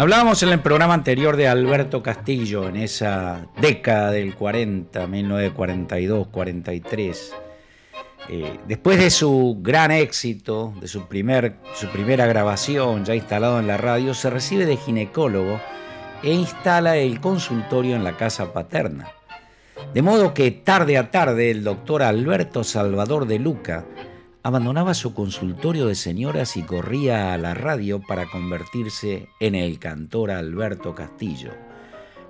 Hablábamos en el programa anterior de Alberto Castillo, en esa década del 40, 1942, 43. después de su gran éxito, de su, su primera grabación ya instalado en la radio, se recibe de ginecólogo e instala el consultorio en la casa paterna. De modo que tarde a tarde el doctor Alberto Salvador de Luca abandonaba su consultorio de señoras y corría a la radio para convertirse en el cantor Alberto Castillo.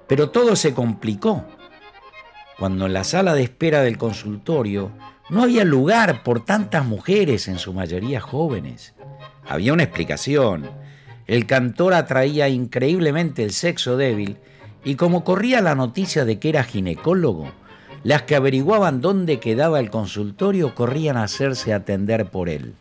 Pero todo se complicó cuando en la sala de espera del consultorio no había lugar por tantas mujeres, en su mayoría jóvenes. Había una explicación. El cantor atraía increíblemente el sexo débil y como corría la noticia de que era ginecólogo, las que averiguaban dónde quedaba el consultorio corrían a hacerse atender por él.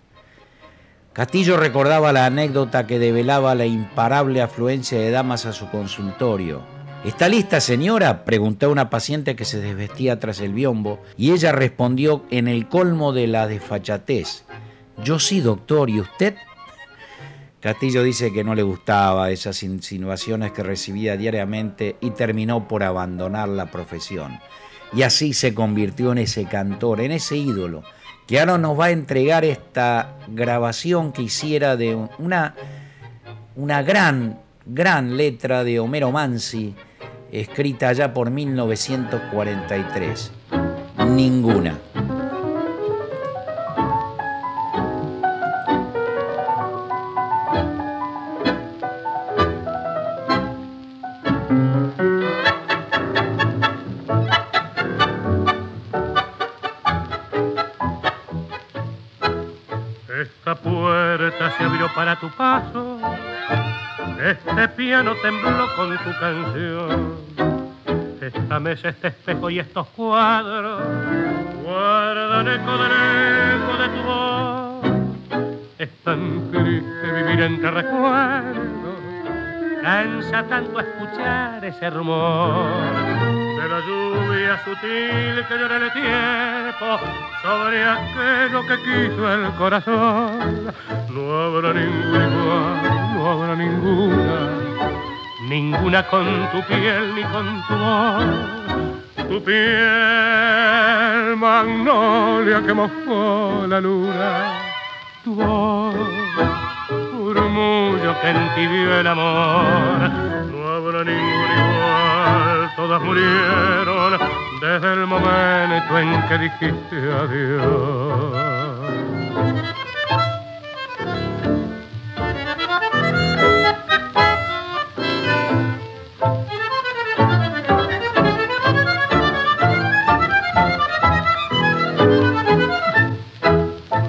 Castillo recordaba la anécdota que develaba la imparable afluencia de damas a su consultorio. ¿Está lista, señora? preguntó una paciente que se desvestía tras el biombo, y ella respondió en el colmo de la desfachatez. Yo sí, doctor, ¿y usted? Castillo dice que no le gustaba esas insinuaciones que recibía diariamente y terminó por abandonar la profesión. Y así se convirtió en ese cantor, en ese ídolo, que ahora nos va a entregar esta grabación que hiciera de una, una gran, gran letra de Homero Mansi, escrita ya por 1943. Ninguna. Para tu paso. Este piano tembló con tu canción. Esta mesa, este espejo y estos cuadros guardan eco del eco de tu voz. Es tan triste vivir entre recuerdos, cansa tanto escuchar ese rumor la lluvia sutil que llora el tiempo sobre aquello que quiso el corazón. No habrá ninguna igual, no habrá ninguna, ninguna con tu piel ni con tu voz. Tu piel, magnolia que mojó la luna, tu voz, murmullo que entibió el amor. No habrá ninguna igual todas murieron desde el momento en que dijiste adiós.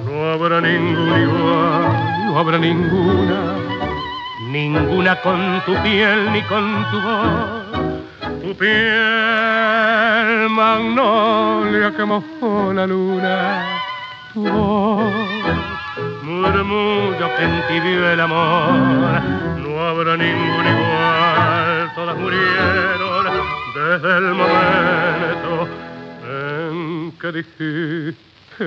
No habrá ninguna no habrá ninguna, ninguna con tu piel ni con tu voz tu piel magnolia que mojó la luna, tu voz, murmullo que entibió el amor, no habrá ningún igual, todas murieron desde el momento en que dijiste